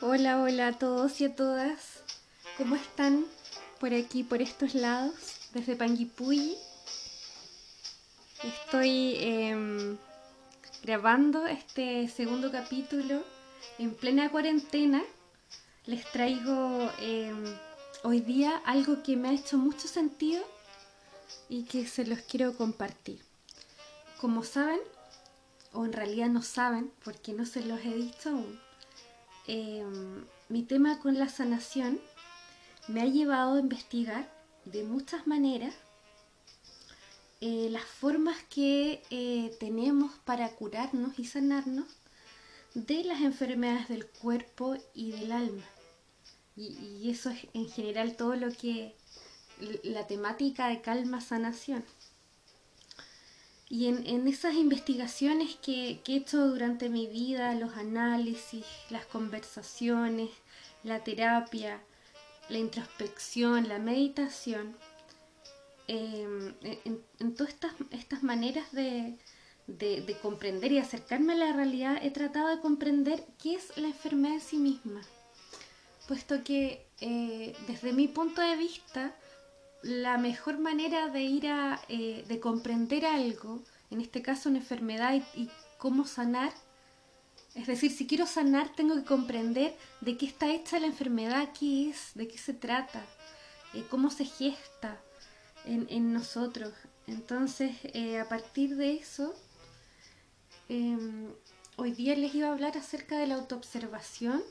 Hola, hola a todos y a todas. ¿Cómo están por aquí, por estos lados, desde Panguipulli? Estoy em, grabando este segundo capítulo en plena cuarentena. Les traigo em, hoy día algo que me ha hecho mucho sentido y que se los quiero compartir. Como saben, o en realidad no saben, porque no se los he dicho aún, em, mi tema con la sanación me ha llevado a investigar de muchas maneras eh, las formas que eh, tenemos para curarnos y sanarnos de las enfermedades del cuerpo y del alma. Y, eso es en general todo lo que la temática de calma sanación. Y en, esas investigaciones que, que, he hecho durante mi vida, los análisis, las conversaciones, la terapia, la introspección, la meditación, em, en, todas estas, estas maneras de, de, comprender y acercarme a la realidad, he tratado de comprender qué es la enfermedad en sí misma. Puesto que eh, desde mi punto de vista, la mejor manera de ir a, eh, de comprender algo, en este caso una enfermedad y, cómo sanar, es decir, si quiero sanar tengo que comprender de qué está hecha la enfermedad, qué es, de qué se trata, eh, cómo se gesta en, nosotros. Entonces, eh, a partir de eso, em, hoy día les iba a hablar acerca de la autoobservación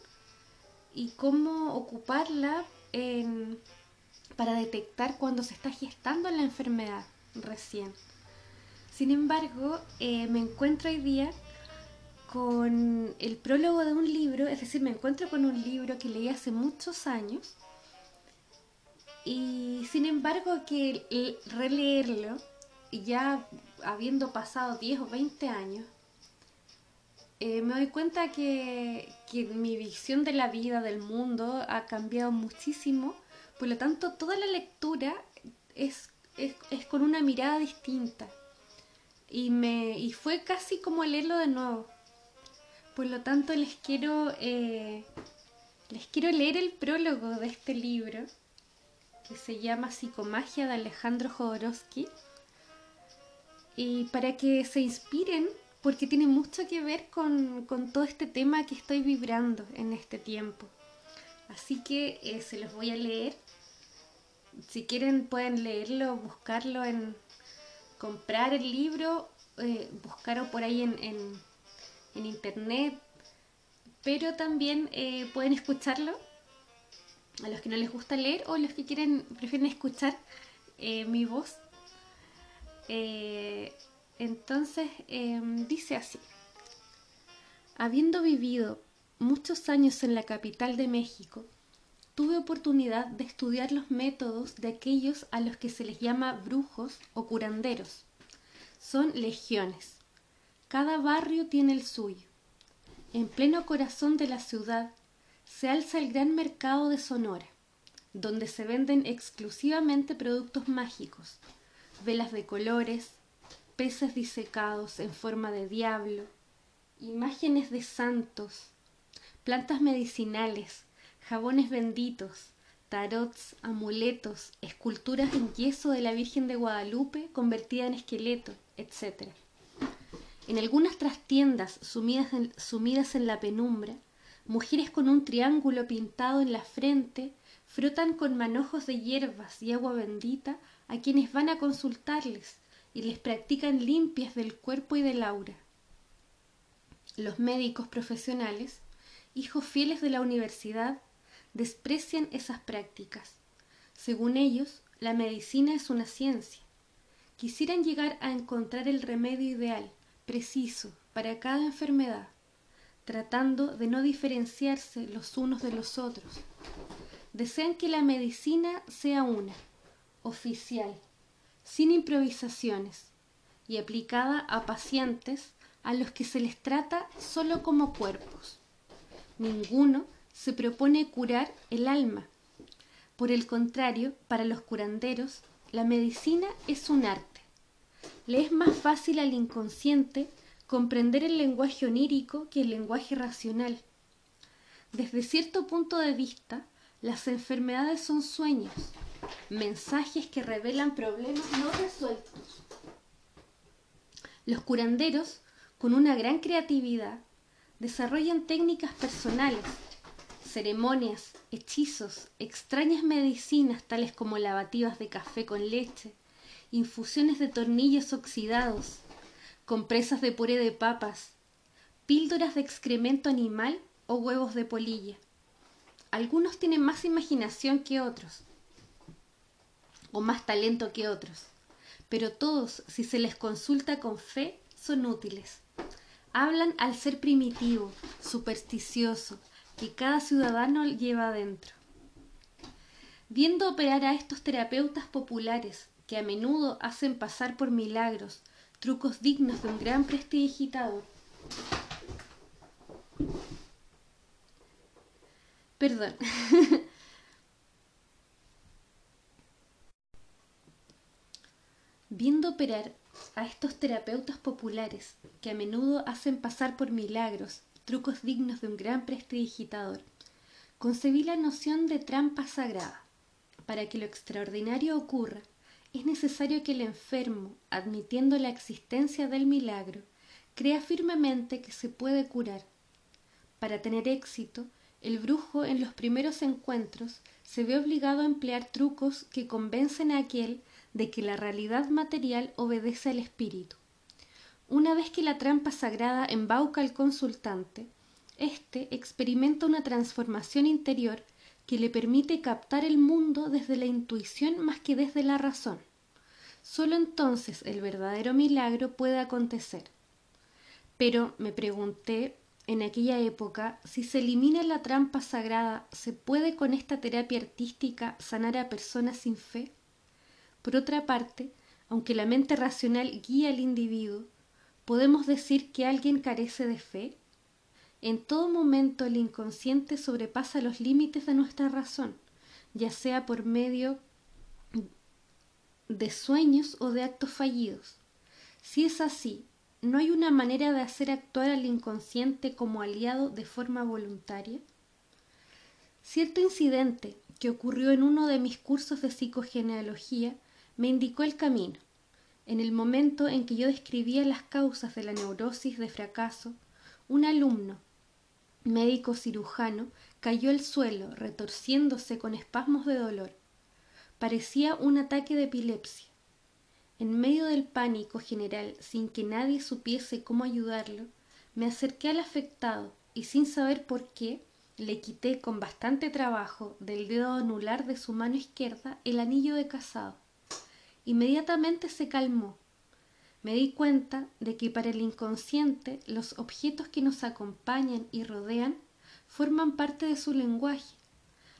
y cómo ocuparla en para detectar cuando se está gestando la enfermedad recién. Sin embargo, eh, me encuentro hoy día con el prólogo de un libro, es decir, me encuentro con un libro que leí hace muchos años y sin embargo que releerlo, ya habiendo pasado 10 o 20 años, eh, me doy cuenta que, que mi visión de la vida, del mundo, ha cambiado muchísimo por lo tanto, toda la lectura es, es, con una mirada distinta. Y, me, y fue casi como leerlo de nuevo. Por lo tanto, les quiero, eh, les quiero leer el prólogo de este libro, que se llama Psicomagia de Alejandro Jodorowsky. Y para que se inspiren, porque tiene mucho que ver con, con todo este tema que estoy vibrando en este tiempo. Así que eh, se los voy a leer si quieren pueden leerlo, buscarlo en comprar el libro, eh, buscarlo por ahí en, en, internet, pero también eh, pueden escucharlo a los que no les gusta leer o los que quieren prefieren escuchar eh, mi voz. entonces em, dice así, habiendo vivido muchos años en la capital de México, tuve oportunidad de estudiar los métodos de aquellos a los que se les llama brujos o curanderos. Son legiones. Cada barrio tiene el suyo. En pleno corazón de la ciudad se alza el gran mercado de Sonora, donde se venden exclusivamente productos mágicos, velas de colores, peces disecados en forma de diablo, imágenes de santos, plantas medicinales, jabones benditos, tarots, amuletos, esculturas en yeso de la Virgen de Guadalupe convertida en esqueleto, etc. En algunas trastiendas sumidas en, sumidas en la penumbra, mujeres con un triángulo pintado en la frente frotan con manojos de hierbas y agua bendita a quienes van a consultarles y les practican limpias del cuerpo y del aura. Los médicos profesionales, hijos fieles de la universidad, desprecian esas prácticas. Según ellos, la medicina es una ciencia. Quisieran llegar a encontrar el remedio ideal, preciso, para cada enfermedad, tratando de no diferenciarse los unos de los otros. Desean que la medicina sea una, oficial, sin improvisaciones, y aplicada a pacientes a los que se les trata solo como cuerpos. Ninguno se propone curar el alma. Por el contrario, para los curanderos, la medicina es un arte. Le es más fácil al inconsciente comprender el lenguaje onírico que el lenguaje racional. Desde cierto punto de vista, las enfermedades son sueños, mensajes que revelan problemas no resueltos. Los curanderos, con una gran creatividad, desarrollan técnicas personales, ceremonias, hechizos, extrañas medicinas tales como lavativas de café con leche, infusiones de tornillos oxidados, compresas de puré de papas, píldoras de excremento animal o huevos de polilla. Algunos tienen más imaginación que otros, o más talento que otros, pero todos, si se les consulta con fe, son útiles. Hablan al ser primitivo, supersticioso, que cada ciudadano lleva adentro. Viendo operar a estos terapeutas populares, que a menudo hacen pasar por milagros, trucos dignos de un gran prestidigitador. Perdón. Viendo operar a estos terapeutas populares, que a menudo hacen pasar por milagros, trucos dignos de un gran prestidigitador, concebí la noción de trampa sagrada. Para que lo extraordinario ocurra, es necesario que el enfermo, admitiendo la existencia del milagro, crea firmemente que se puede curar. Para tener éxito, el brujo en los primeros encuentros se ve obligado a emplear trucos que convencen a aquel de que la realidad material obedece al espíritu. Una vez que la trampa sagrada embauca al consultante, éste experimenta una transformación interior que le permite captar el mundo desde la intuición más que desde la razón. Solo entonces el verdadero milagro puede acontecer. Pero me pregunté en aquella época si se elimina la trampa sagrada, ¿se puede con esta terapia artística sanar a personas sin fe? Por otra parte, aunque la mente racional guía al individuo, ¿podemos decir que alguien carece de fe? En todo momento el inconsciente sobrepasa los límites de nuestra razón, ya sea por medio de sueños o de actos fallidos. Si es así, ¿no hay una manera de hacer actuar al inconsciente como aliado de forma voluntaria? Cierto incidente que ocurrió en uno de mis cursos de psicogenealogía me indicó el camino. En el momento en que yo describía las causas de la neurosis de fracaso, un alumno, médico cirujano, cayó al suelo, retorciéndose con espasmos de dolor. Parecía un ataque de epilepsia. En medio del pánico general, sin que nadie supiese cómo ayudarlo, me acerqué al afectado y sin saber por qué, le quité con bastante trabajo del dedo anular de su mano izquierda el anillo de casado. Inmediatamente se calmó. Me di cuenta de que para el inconsciente los objetos que nos acompañan y rodean forman parte de su lenguaje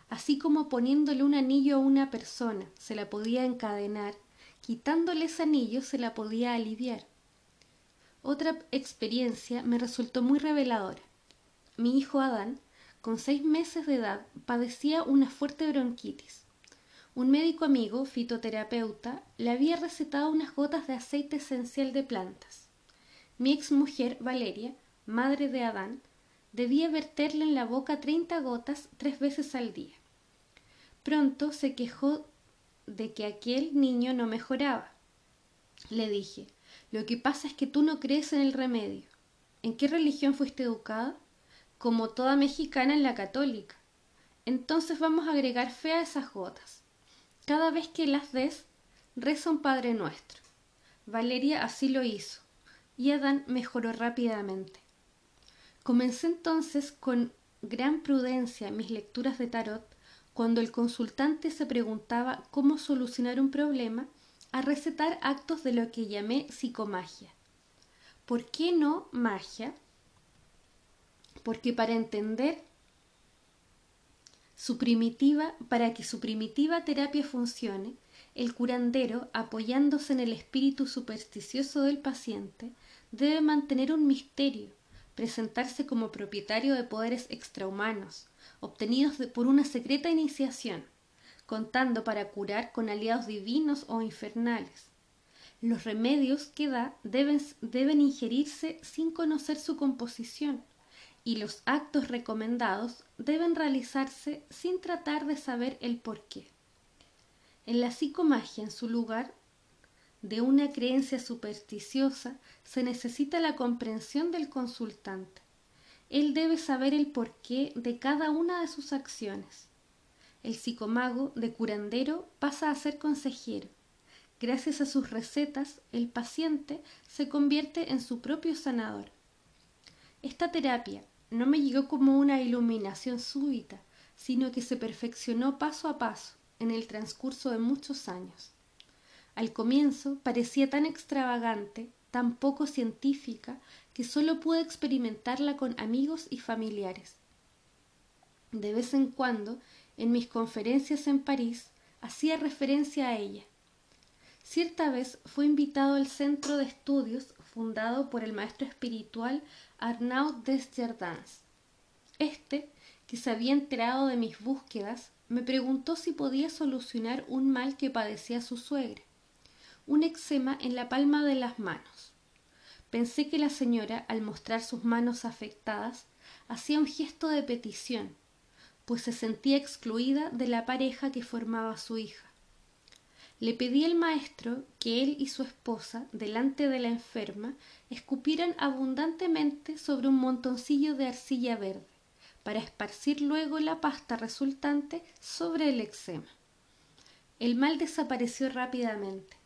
así como poniéndole un anillo a una persona se la podía encadenar, quitándole ese anillo se la podía aliviar. Otra experiencia me resultó muy reveladora. Mi hijo Adán, con seis meses de edad, padecía una fuerte bronquitis. Un médico amigo, fitoterapeuta, le había recetado unas gotas de aceite esencial de plantas. Mi ex mujer, Valeria, madre de Adán, debía verterle en la boca treinta gotas tres veces al día. Pronto se quejó de que aquel niño no mejoraba. Le dije, lo que pasa es que tú no crees en el remedio. ¿En qué religión fuiste educada? Como toda mexicana en la católica. Entonces vamos a agregar fe a esas gotas. Cada vez que las des, reza un Padre Nuestro. Valeria así lo hizo, y Adán mejoró rápidamente. Comencé entonces con gran prudencia mis lecturas de tarot cuando el consultante se preguntaba cómo solucionar un problema a recetar actos de lo que llamé psicomagia. ¿Por qué no magia? Porque para entender su primitiva, para que su primitiva terapia funcione, el curandero, apoyándose en el espíritu supersticioso del paciente, debe mantener un misterio, presentarse como propietario de poderes extrahumanos, obtenidos por una secreta iniciación, contando para curar con aliados divinos o infernales. Los remedios que da deben, deben ingerirse sin conocer su composición y los actos recomendados deben realizarse sin tratar de saber el por qué. En la psicomagia, en su lugar de una creencia supersticiosa, se necesita la comprensión del consultante. Él debe saber el porqué de cada una de sus acciones. El psicomago de curandero pasa a ser consejero. Gracias a sus recetas, el paciente se convierte en su propio sanador. Esta terapia no me llegó como una iluminación súbita, sino que se perfeccionó paso a paso en el transcurso de muchos años. Al comienzo parecía tan extravagante, tan poco científica, que solo pude experimentarla con amigos y familiares. De vez en cuando, en mis conferencias en París, hacía referencia a ella. Cierta vez fue invitado al centro de estudios fundado por el maestro espiritual Arnaud Desjardins. Este, que se había enterado de mis búsquedas, me preguntó si podía solucionar un mal que padecía su suegra, un eczema en la palma de las manos. Pensé que la señora, al mostrar sus manos afectadas, hacía un gesto de petición, pues se sentía excluida de la pareja que formaba su hija. Le pedí al maestro que él y su esposa, delante de la enferma, escupieran abundantemente sobre un montoncillo de arcilla verde, para esparcir luego la pasta resultante sobre el eczema. El mal desapareció rápidamente.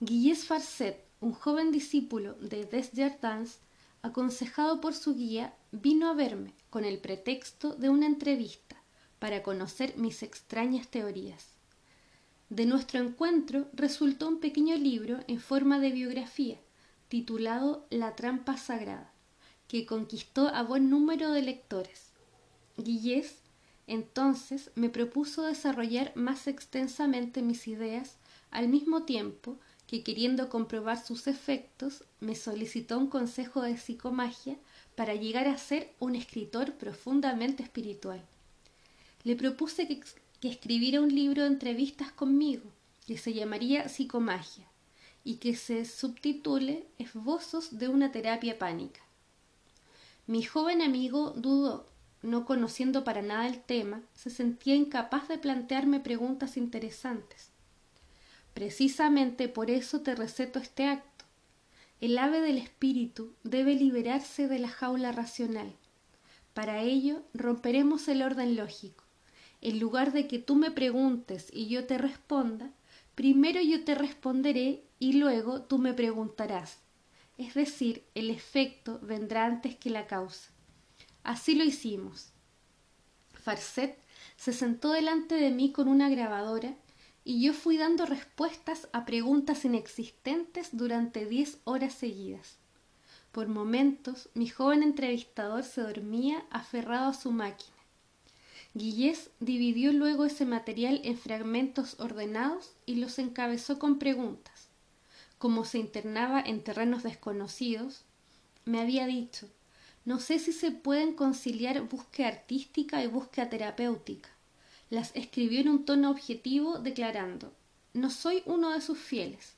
Guillés Farcet, un joven discípulo de Desjardins, aconsejado por su guía, vino a verme con el pretexto de una entrevista para conocer mis extrañas teorías. De nuestro encuentro resultó un pequeño libro en forma de biografía, titulado La trampa sagrada, que conquistó a buen número de lectores. Guillés entonces me propuso desarrollar más extensamente mis ideas al mismo tiempo que queriendo comprobar sus efectos me solicitó un consejo de psicomagia para llegar a ser un escritor profundamente espiritual. Le propuse que que escribiera un libro de entrevistas conmigo, que se llamaría Psicomagia, y que se subtitule Esbozos de una terapia pánica. Mi joven amigo dudó, no conociendo para nada el tema, se sentía incapaz de plantearme preguntas interesantes. Precisamente por eso te receto este acto. El ave del espíritu debe liberarse de la jaula racional. Para ello romperemos el orden lógico en lugar de que tú me preguntes y yo te responda, primero yo te responderé y luego tú me preguntarás. Es decir, el efecto vendrá antes que la causa. Así lo hicimos. Farset se sentó delante de mí con una grabadora y yo fui dando respuestas a preguntas inexistentes durante diez horas seguidas. Por momentos mi joven entrevistador se dormía aferrado a su máquina Guillés dividió luego ese material en fragmentos ordenados y los encabezó con preguntas. Como se internaba en terrenos desconocidos, me había dicho, no sé si se pueden conciliar búsqueda artística y búsqueda terapéutica. Las escribió en un tono objetivo, declarando, no soy uno de sus fieles.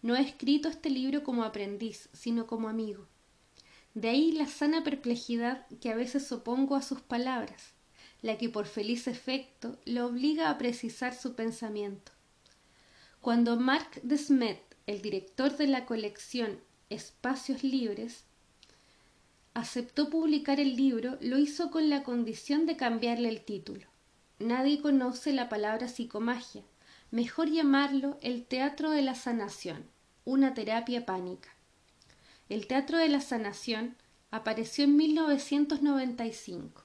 No he escrito este libro como aprendiz, sino como amigo. De ahí la sana perplejidad que a veces opongo a sus palabras la que por feliz efecto le obliga a precisar su pensamiento. Cuando Marc Desmet, el director de la colección Espacios Libres, aceptó publicar el libro, lo hizo con la condición de cambiarle el título. Nadie conoce la palabra psicomagia, mejor llamarlo el teatro de la sanación, una terapia pánica. El teatro de la sanación apareció en 1995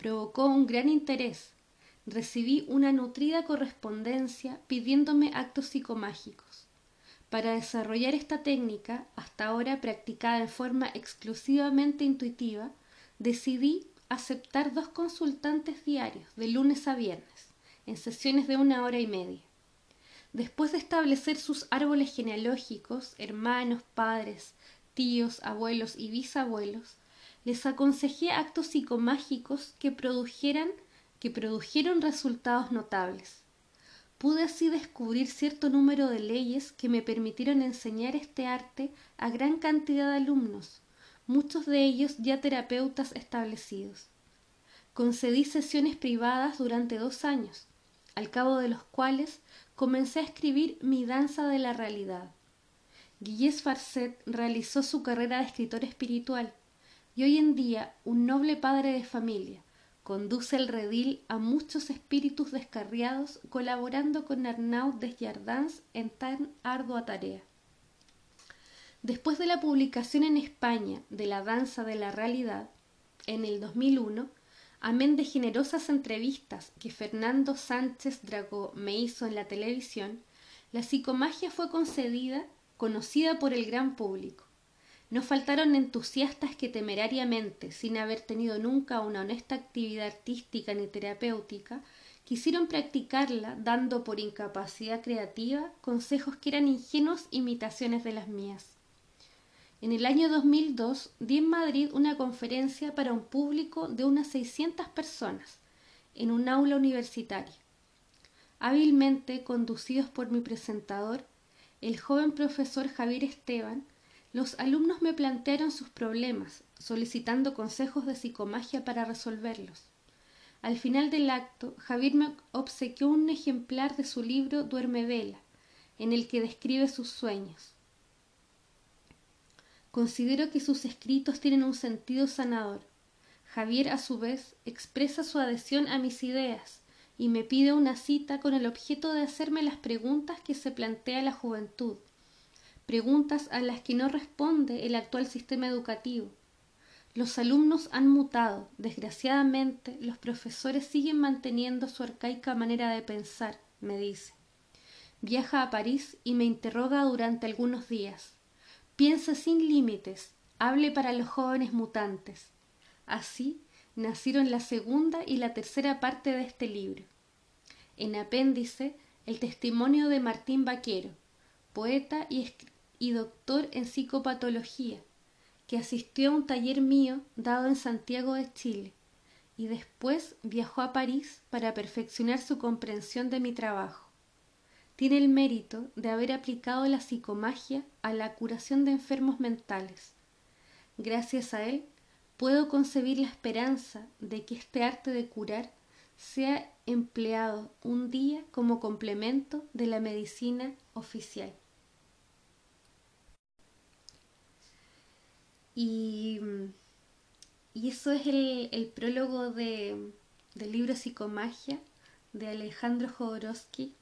provocó un gran interés. Recibí una nutrida correspondencia pidiéndome actos psicomágicos. Para desarrollar esta técnica, hasta ahora practicada en forma exclusivamente intuitiva, decidí aceptar dos consultantes diarios, de lunes a viernes, en sesiones de una hora y media. Después de establecer sus árboles genealógicos, hermanos, padres, tíos, abuelos y bisabuelos, les aconsejé actos psicomágicos que que produjeron resultados notables. Pude así descubrir cierto número de leyes que me permitieron enseñar este arte a gran cantidad de alumnos, muchos de ellos ya terapeutas establecidos. Concedí sesiones privadas durante dos años, al cabo de los cuales comencé a escribir Mi danza de la realidad. Guillés Farset realizó su carrera de escritor espiritual y hoy en día un noble padre de familia conduce el redil a muchos espíritus descarriados colaborando con Arnaud Desjardins en tan ardua tarea. Después de la publicación en España de La danza de la realidad, en el 2001, amén de generosas entrevistas que Fernando Sánchez Dragó me hizo en la televisión, la psicomagia fue concedida conocida por el gran público. No faltaron entusiastas que temerariamente, sin haber tenido nunca una honesta actividad artística ni terapéutica, quisieron practicarla dando por incapacidad creativa consejos que eran ingenuos imitaciones de las mías. En el año 2002 di en Madrid una conferencia para un público de unas 600 personas en un aula universitaria. Hábilmente conducidos por mi presentador, el joven profesor Javier Esteban, los alumnos me plantearon sus problemas, solicitando consejos de psicomagia para resolverlos. Al final del acto, Javier me obsequió un ejemplar de su libro Duerme Vela, en el que describe sus sueños. Considero que sus escritos tienen un sentido sanador. Javier, a su vez, expresa su adhesión a mis ideas y me pide una cita con el objeto de hacerme las preguntas que se plantea la juventud, preguntas a las que no responde el actual sistema educativo. Los alumnos han mutado, desgraciadamente los profesores siguen manteniendo su arcaica manera de pensar, me dice. Viaja a París y me interroga durante algunos días. Piensa sin límites, hable para los jóvenes mutantes. Así nacieron la segunda y la tercera parte de este libro. En apéndice, el testimonio de Martín Vaquero, poeta y, y doctor en psicopatología, que asistió a un taller mío dado en Santiago de Chile y después viajó a París para perfeccionar su comprensión de mi trabajo. Tiene el mérito de haber aplicado la psicomagia a la curación de enfermos mentales. Gracias a él, puedo concebir la esperanza de que este arte de curar sea empleado un día como complemento de la medicina oficial. Y, eso es el, prólogo de, del libro Psicomagia de Alejandro Jodorowsky.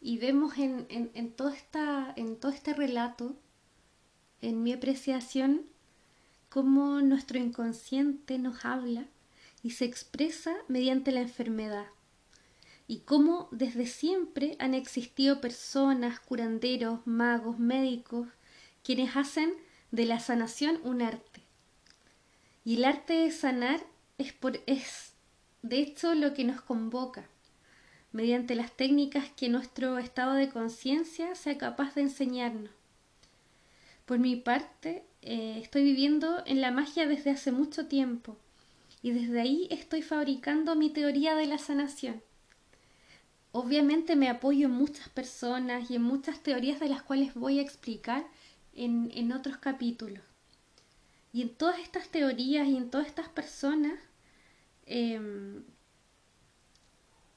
Y vemos en, en, todo esta, en todo este relato, en mi apreciación, cómo nuestro inconsciente nos habla y se expresa mediante la enfermedad y cómo desde siempre han existido personas, curanderos, magos, médicos, quienes hacen de la sanación un arte. Y el arte de sanar es, por, es de hecho lo que nos convoca, mediante las técnicas que nuestro estado de conciencia sea capaz de enseñarnos. Por mi parte, eh, estoy viviendo en la magia desde hace mucho tiempo y desde ahí estoy fabricando mi teoría de la sanación. Obviamente me apoyo en muchas personas y en muchas teorías de las cuales voy a explicar en, otros capítulos. Y en todas estas teorías y en todas estas personas, em,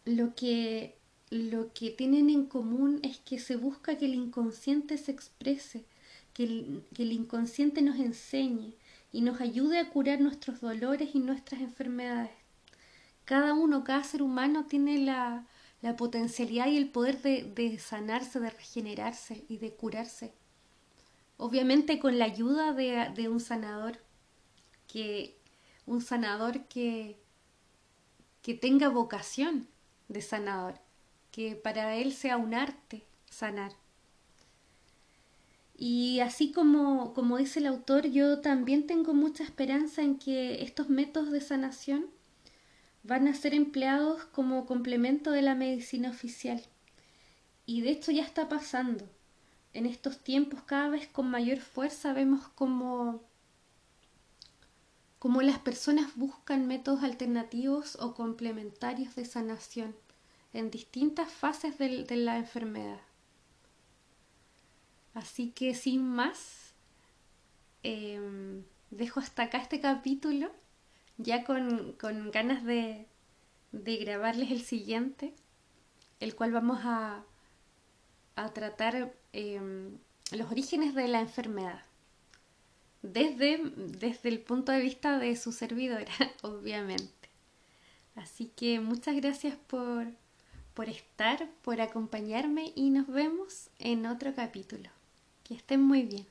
lo, que, lo que tienen en común es que se busca que el inconsciente se exprese, que el, inconsciente nos enseñe y nos ayude a curar nuestros dolores y nuestras enfermedades. Cada uno, cada ser humano tiene la, potencialidad y el poder de, sanarse, de regenerarse y de curarse. Obviamente con la ayuda de, un sanador, que un sanador que, que tenga vocación de sanador, que para él sea un arte sanar. Y así como, como dice el autor, yo también tengo mucha esperanza en que estos métodos de sanación van a ser empleados como complemento de la medicina oficial. Y de hecho ya está pasando. En estos tiempos cada vez con mayor fuerza vemos como, las personas buscan métodos alternativos o complementarios de sanación en distintas fases de la enfermedad. Así que sin más, em, dejo hasta acá este capítulo, ya con, ganas de, grabarles el siguiente, el cual vamos a, a tratar em, los orígenes de la enfermedad. Desde, desde el punto de vista de su servidora, obviamente. Así que muchas gracias por, por estar, por acompañarme y nos vemos en otro capítulo. Que estén muy bien.